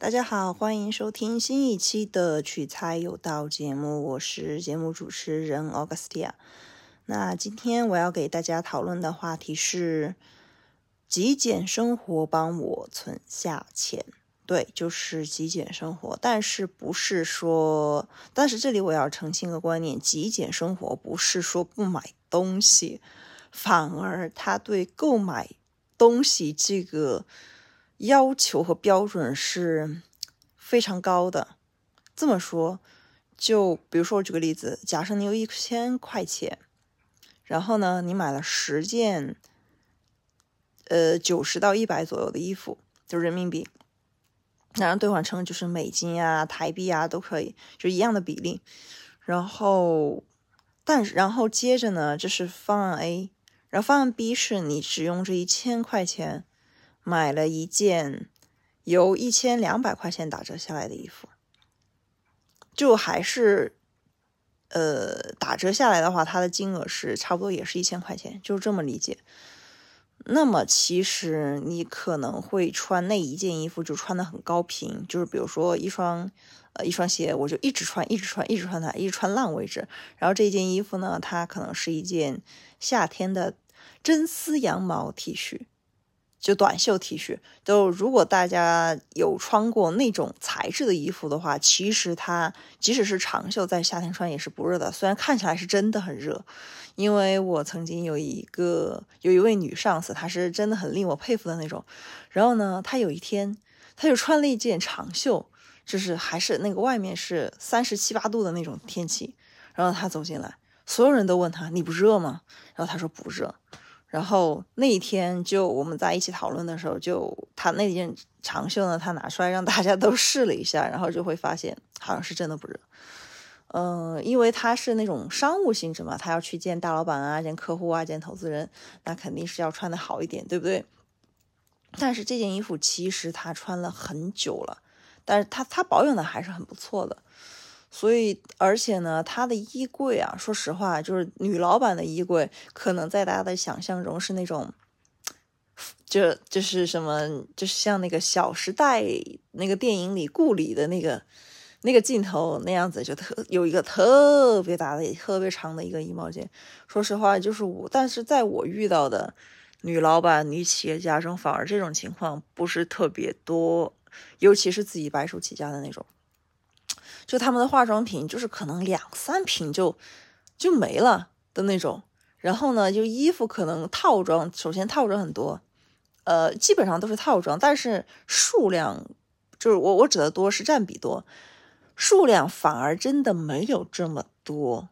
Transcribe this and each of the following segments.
大家好，欢迎收听新一期的取材有道节目，我是节目主持人 Augustia。那今天我要给大家讨论的话题是极简生活帮我存下钱。对，就是极简生活，但是不是说，但是这里我要澄清一个观念，极简生活不是说不买东西，反而他对购买东西这个要求和标准是非常高的。这么说，就比如说我举个例子，假设你有一千块钱，然后呢，你买了十件，呃，九十到一百左右的衣服，就是人民币。然后兑换成就是美金啊、台币啊都可以，就一样的比例。然后，但然后接着呢，这是方案 A，然后方案 B 是你只用这一千块钱买了一件由一千两百块钱打折下来的衣服，就还是呃打折下来的话，它的金额是差不多也是一千块钱，就这么理解。那么其实你可能会穿那一件衣服，就穿的很高频，就是比如说一双，呃，一双鞋，我就一直穿，一直穿，一直穿它，一直穿烂为止。然后这件衣服呢，它可能是一件夏天的真丝羊毛 T 恤。就短袖 T 恤，都如果大家有穿过那种材质的衣服的话，其实它即使是长袖，在夏天穿也是不热的。虽然看起来是真的很热，因为我曾经有一个有一位女上司，她是真的很令我佩服的那种。然后呢，她有一天，她就穿了一件长袖，就是还是那个外面是三十七八度的那种天气。然后她走进来，所有人都问她：“你不热吗？”然后她说：“不热。”然后那一天就我们在一起讨论的时候，就他那件长袖呢，他拿出来让大家 都试了一下，然后就会发现好像是真的不热。嗯，因为他是那种商务性质嘛，他要去见大老板啊，见客户啊，见投资人，那肯定是要穿的好一点，对不对？但是这件衣服其实他穿了很久了，但是他他保养的还是很不错的。所以，而且呢，她的衣柜啊，说实话，就是女老板的衣柜，可能在大家的想象中是那种，就就是什么，就是像那个《小时代》那个电影里顾里的那个那个镜头那样子，就特有一个特别大的、特别长的一个衣帽间。说实话，就是我，但是在我遇到的女老板、女企业家中，反而这种情况不是特别多，尤其是自己白手起家的那种。就他们的化妆品，就是可能两三瓶就就没了的那种。然后呢，就衣服可能套装，首先套装很多，呃，基本上都是套装，但是数量就是我我指的多是占比多，数量反而真的没有这么多。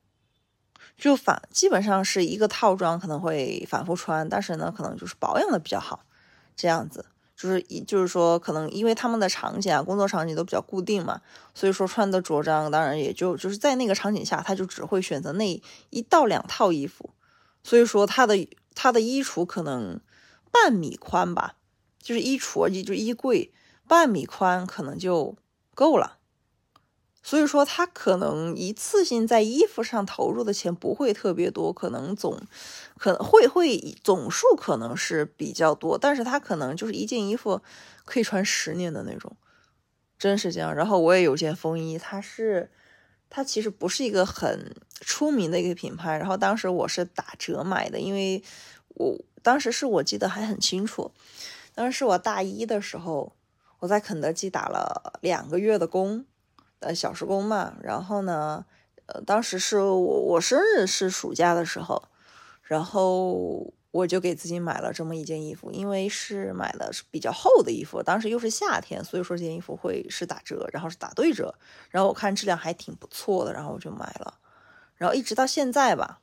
就反基本上是一个套装可能会反复穿，但是呢，可能就是保养的比较好，这样子。就是一就是说，可能因为他们的场景啊，工作场景都比较固定嘛，所以说穿的着装，当然也就就是在那个场景下，他就只会选择那一到两套衣服，所以说他的他的衣橱可能半米宽吧，就是衣橱就就衣柜半米宽可能就够了。所以说，他可能一次性在衣服上投入的钱不会特别多，可能总可能会会总数可能是比较多，但是他可能就是一件衣服可以穿十年的那种，真是这样。然后我也有件风衣，它是它其实不是一个很出名的一个品牌，然后当时我是打折买的，因为我当时是我记得还很清楚，当时是我大一的时候，我在肯德基打了两个月的工。呃，小时工嘛，然后呢，呃，当时是我我生日是暑假的时候，然后我就给自己买了这么一件衣服，因为是买的是比较厚的衣服，当时又是夏天，所以说这件衣服会是打折，然后是打对折，然后我看质量还挺不错的，然后我就买了，然后一直到现在吧，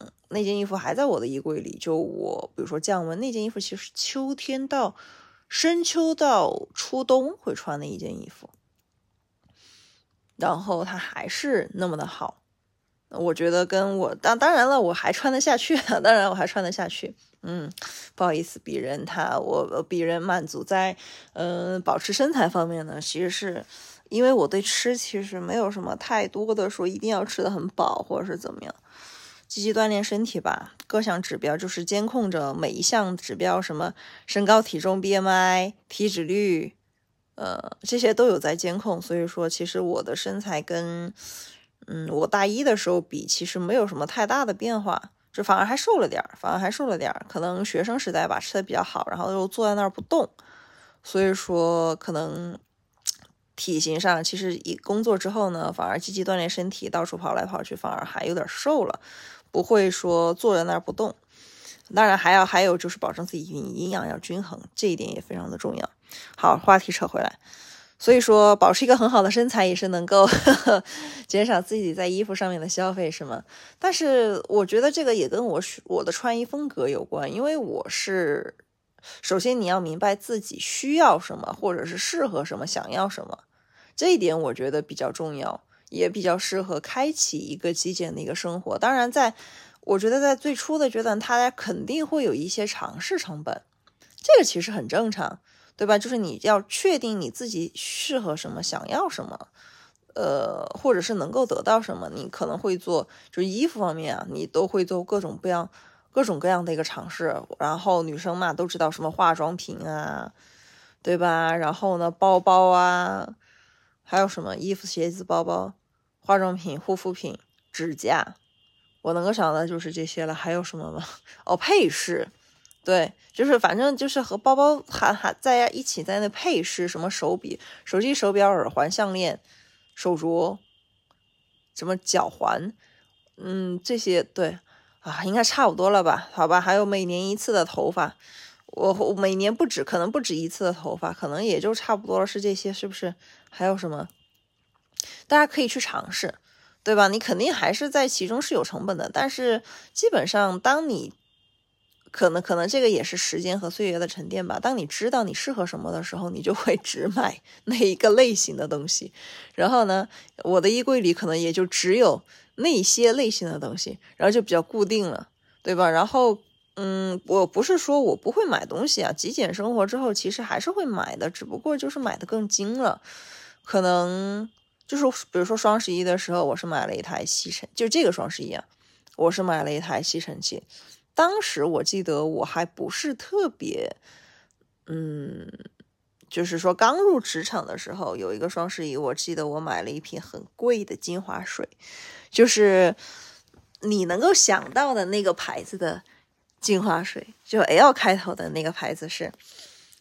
嗯，那件衣服还在我的衣柜里，就我比如说降温，那件衣服其实秋天到深秋到初冬会穿的一件衣服。然后它还是那么的好，我觉得跟我当当然了，我还穿得下去，当然我还穿得下去。嗯，不好意思，鄙人他我鄙人满足在嗯保持身材方面呢，其实是因为我对吃其实没有什么太多的说一定要吃的很饱或者是怎么样，积极锻炼身体吧，各项指标就是监控着每一项指标，什么身高体重 BMI 体脂率。呃，这些都有在监控，所以说其实我的身材跟嗯我大一的时候比，其实没有什么太大的变化，就反而还瘦了点儿，反而还瘦了点儿。可能学生时代吧，吃的比较好，然后又坐在那儿不动，所以说可能体型上其实一工作之后呢，反而积极锻炼身体，到处跑来跑去，反而还有点瘦了，不会说坐在那儿不动。当然还要还有就是保证自己营营养要均衡，这一点也非常的重要。好，话题扯回来，所以说保持一个很好的身材也是能够 减少自己在衣服上面的消费，是吗？但是我觉得这个也跟我我的穿衣风格有关，因为我是首先你要明白自己需要什么，或者是适合什么，想要什么，这一点我觉得比较重要，也比较适合开启一个极简的一个生活。当然在。我觉得在最初的阶段，它肯定会有一些尝试成本，这个其实很正常，对吧？就是你要确定你自己适合什么，想要什么，呃，或者是能够得到什么，你可能会做，就是衣服方面啊，你都会做各种各样、各种各样的一个尝试。然后女生嘛，都知道什么化妆品啊，对吧？然后呢，包包啊，还有什么衣服、鞋子、包包、化妆品、护肤品、指甲。我能够想到的就是这些了，还有什么吗？哦，配饰，对，就是反正就是和包包还还在一起在那配饰，什么手笔、手机、手表、耳环、项链、手镯，什么脚环，嗯，这些对啊，应该差不多了吧？好吧，还有每年一次的头发，我我每年不止，可能不止一次的头发，可能也就差不多了，是这些，是不是？还有什么？大家可以去尝试。对吧？你肯定还是在其中是有成本的，但是基本上，当你可能可能这个也是时间和岁月的沉淀吧。当你知道你适合什么的时候，你就会只买 那一个类型的东西。然后呢，我的衣柜里可能也就只有那些类型的东西，然后就比较固定了，对吧？然后，嗯，我不是说我不会买东西啊，极简生活之后其实还是会买的，只不过就是买的更精了，可能。就是比如说双十一的时候，我是买了一台吸尘，就这个双十一啊，我是买了一台吸尘器。当时我记得我还不是特别，嗯，就是说刚入职场的时候，有一个双十一，我记得我买了一瓶很贵的精华水，就是你能够想到的那个牌子的精华水，就 L 开头的那个牌子是。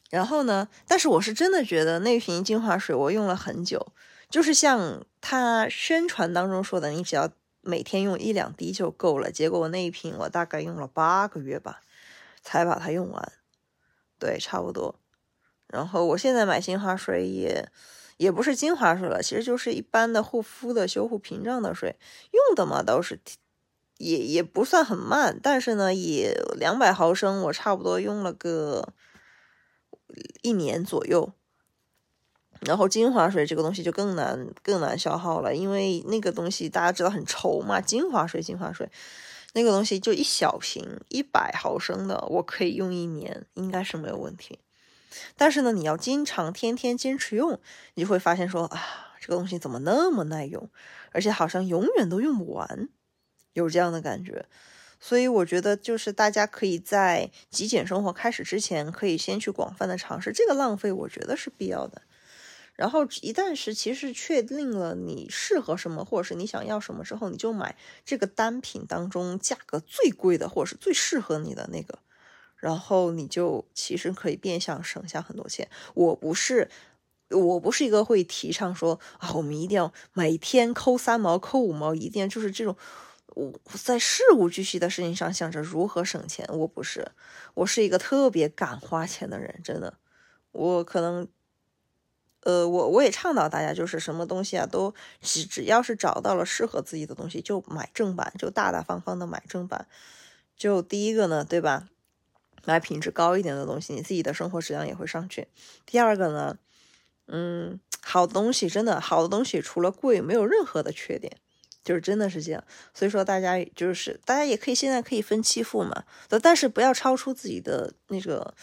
然后呢，但是我是真的觉得那瓶精华水我用了很久。就是像他宣传当中说的，你只要每天用一两滴就够了。结果我那一瓶我大概用了八个月吧，才把它用完。对，差不多。然后我现在买精华水也也不是精华水了，其实就是一般的护肤的修护屏障的水，用的嘛倒是也也不算很慢，但是呢也两百毫升，我差不多用了个一年左右。然后精华水这个东西就更难更难消耗了，因为那个东西大家知道很稠嘛。精华水，精华水，那个东西就一小瓶一百毫升的，我可以用一年，应该是没有问题。但是呢，你要经常天天坚持用，你就会发现说啊，这个东西怎么那么耐用，而且好像永远都用不完，有这样的感觉。所以我觉得就是大家可以在极简生活开始之前，可以先去广泛的尝试，这个浪费我觉得是必要的。然后一旦是其实确定了你适合什么，或者是你想要什么之后，你就买这个单品当中价格最贵的，或者是最适合你的那个，然后你就其实可以变相省下很多钱。我不是，我不是一个会提倡说啊，我们一定要每天抠三毛、抠五毛，一定就是这种我在事无巨细的事情上想着如何省钱。我不是，我是一个特别敢花钱的人，真的，我可能。呃，我我也倡导大家，就是什么东西啊，都只只要是找到了适合自己的东西，就买正版，就大大方方的买正版。就第一个呢，对吧？买品质高一点的东西，你自己的生活质量也会上去。第二个呢，嗯，好的东西真的好的东西，除了贵，没有任何的缺点，就是真的是这样。所以说，大家就是大家也可以现在可以分期付嘛，但但是不要超出自己的那个。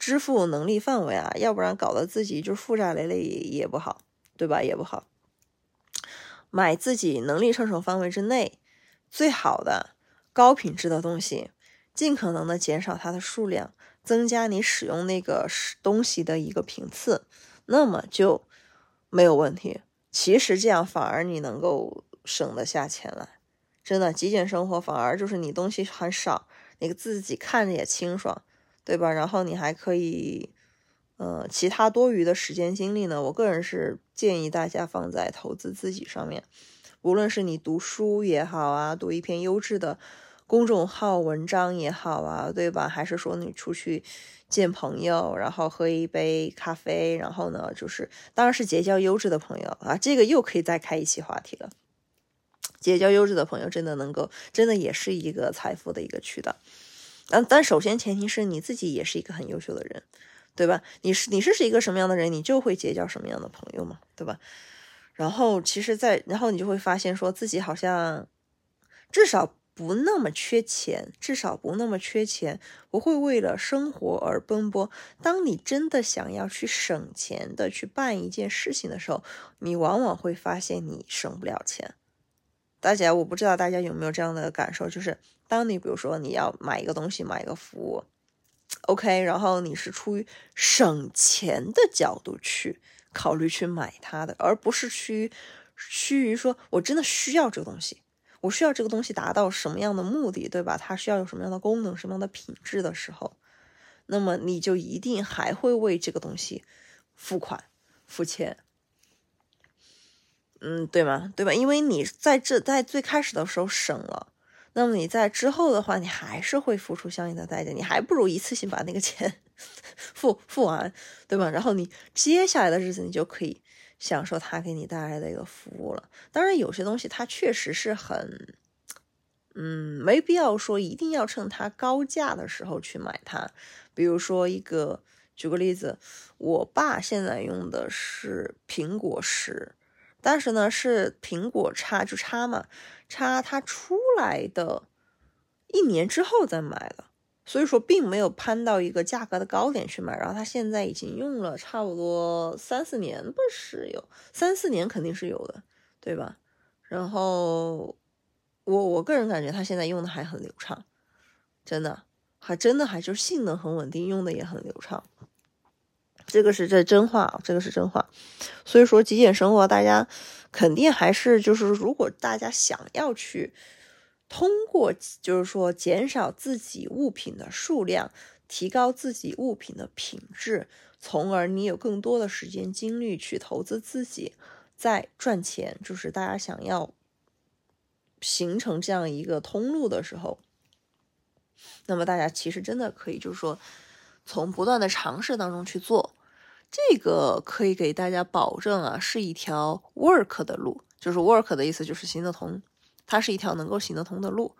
支付能力范围啊，要不然搞得自己就负债累累也也不好，对吧？也不好。买自己能力承受范围之内最好的高品质的东西，尽可能的减少它的数量，增加你使用那个东西的一个频次。那么就没有问题。其实这样反而你能够省得下钱来，真的极简生活反而就是你东西很少，你自己看着也清爽，对吧？然后你还可以，呃，其他多余的时间精力呢，我个人是建议大家放在投资自己上面，无论是你读书也好啊，读一篇优质的公众号文章也好啊，对吧？还是说你出去。见朋友，然后喝一杯咖啡，然后呢，就是当然是结交优质的朋友啊，这个又可以再开一期话题了。结交优质的朋友真的能够，真的也是一个财富的一个渠道。但但首先前提是你自己也是一个很优秀的人，对吧？你是你是是一个什么样的人，你就会结交什么样的朋友嘛，对吧？然后其实，在然后你就会发现，说自己好像至少。不那么缺钱，至少不那么缺钱，不会为了生活而奔波。当你真的想要去省钱的去办一件事情的时候，你往往会发现你省不了钱。大家，我不知道大家有没有这样的感受，就是当你比如说你要买一个东西，买一个服务，OK，然后你是出于省钱的角度去考虑去买它的，而不是趋趋于说我真的需要这个东西。我需要这个东西达到什么样的目的，对吧？它需要有什么样的功能、什么样的品质的时候，那么你就一定还会为这个东西付款、付钱，嗯，对吗？对吧？因为你在这在最开始的时候省了，那么你在之后的话，你还是会付出相应的代价，你还不如一次性把那个钱 付付完，对吧？然后你接下来的日子，你就可以。享受它给你带来的一个服务了。当然，有些东西它确实是很，嗯，没必要说一定要趁它高价的时候去买它。比如说一个，举个例子，我爸现在用的是苹果十，但是呢是苹果叉就叉嘛，叉它出来的一年之后再买的。所以说，并没有攀到一个价格的高点去买，然后它现在已经用了差不多三四年不是有三四年肯定是有的，对吧？然后我我个人感觉它现在用的还很流畅，真的，还真的还就是性能很稳定，用的也很流畅。这个是这真话，这个是真话。所以说，极简生活大家肯定还是就是，如果大家想要去。通过就是说减少自己物品的数量，提高自己物品的品质，从而你有更多的时间精力去投资自己，在赚钱。就是大家想要形成这样一个通路的时候，那么大家其实真的可以就是说从不断的尝试当中去做，这个可以给大家保证啊，是一条 work 的路。就是 work 的意思就是行得通。它是一条能够行得通的路，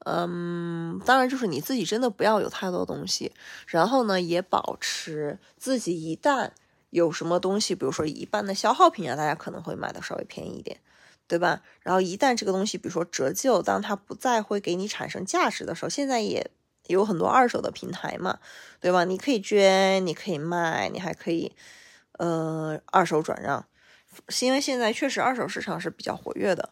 嗯，当然就是你自己真的不要有太多东西，然后呢，也保持自己一旦有什么东西，比如说一般的消耗品啊，大家可能会买的稍微便宜一点，对吧？然后一旦这个东西，比如说折旧，当它不再会给你产生价值的时候，现在也有很多二手的平台嘛，对吧？你可以捐，你可以卖，你还可以呃二手转让，是因为现在确实二手市场是比较活跃的。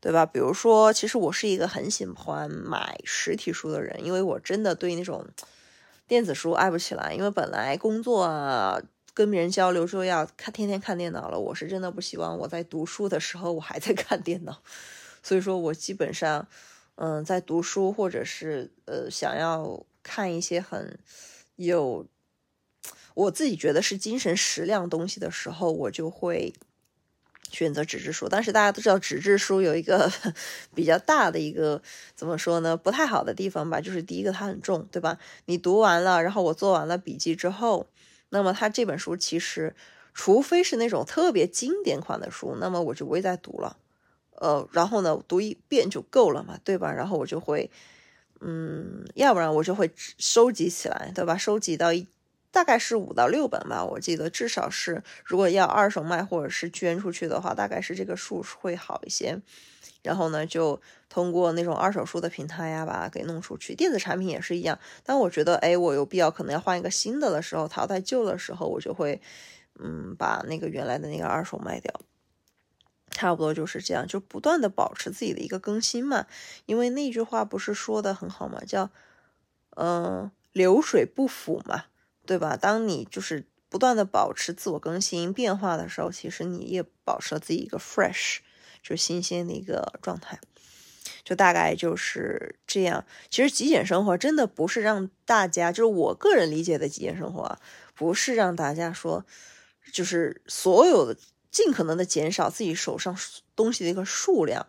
对吧？比如说，其实我是一个很喜欢买实体书的人，因为我真的对那种电子书爱不起来。因为本来工作啊，跟别人交流就要看，天天看电脑了。我是真的不希望我在读书的时候我还在看电脑，所以说我基本上，嗯，在读书或者是呃想要看一些很有我自己觉得是精神食粮东西的时候，我就会。选择纸质书，但是大家都知道纸质书有一个 比较大的一个怎么说呢？不太好的地方吧，就是第一个它很重，对吧？你读完了，然后我做完了笔记之后，那么它这本书其实，除非是那种特别经典款的书，那么我就不会再读了。呃，然后呢，读一遍就够了嘛，对吧？然后我就会，嗯，要不然我就会收集起来，对吧？收集到一。大概是五到六本吧，我记得至少是，如果要二手卖或者是捐出去的话，大概是这个数会好一些。然后呢，就通过那种二手书的平台呀，把它给弄出去。电子产品也是一样。当我觉得，哎，我有必要可能要换一个新的的时候，淘汰旧的时候，我就会，嗯，把那个原来的那个二手卖掉。差不多就是这样，就不断的保持自己的一个更新嘛。因为那句话不是说的很好嘛，叫，嗯，流水不腐嘛。对吧？当你就是不断的保持自我更新变化的时候，其实你也保持了自己一个 fresh，就新鲜的一个状态。就大概就是这样。其实极简生活真的不是让大家，就是我个人理解的极简生活啊，不是让大家说，就是所有的尽可能的减少自己手上东西的一个数量，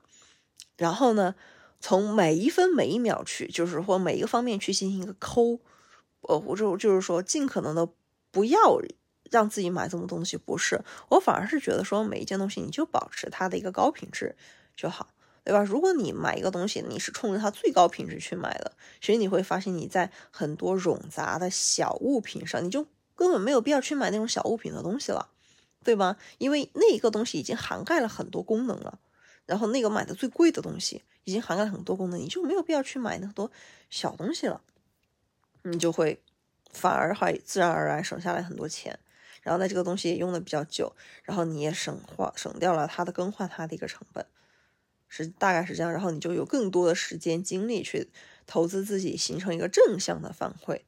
然后呢，从每一分每一秒去，就是或每一个方面去进行一个抠，呃，我就就是说尽可能的不要让自己买这么东西。不是，我反而是觉得说每一件东西你就保持它的一个高品质就好。对吧？如果你买一个东西，你是冲着它最高品质去买的，其实你会发现你在很多冗杂的小物品上，你就根本没有必要去买那种小物品的东西了，对吧？因为那一个东西已经涵盖了很多功能了，然后那个买的最贵的东西已经涵盖了很多功能，你就没有必要去买那么多小东西了，你就会反而还自然而然省下来很多钱，然后呢，这个东西也用的比较久，然后你也省花省掉了它的更换它的一个成本。是大概是这样，然后你就有更多的时间精力去投资自己，形成一个正向的反馈，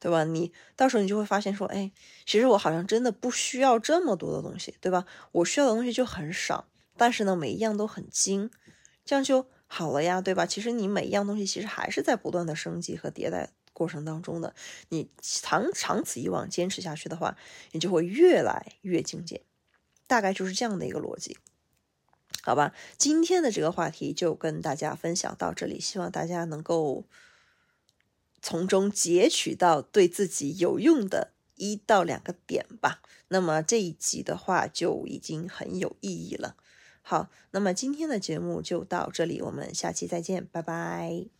对吧？你到时候你就会发现说，哎，其实我好像真的不需要这么多的东西，对吧？我需要的东西就很少，但是呢，每一样都很精，这样就好了呀，对吧？其实你每一样东西其实还是在不断的升级和迭代过程当中的，你长长此以往坚持下去的话，你就会越来越精简，大概就是这样的一个逻辑。好吧，今天的这个话题就跟大家分享到这里，希望大家能够从中截取到对自己有用的一到两个点吧。那么这一集的话就已经很有意义了。好，那么今天的节目就到这里，我们下期再见，拜拜。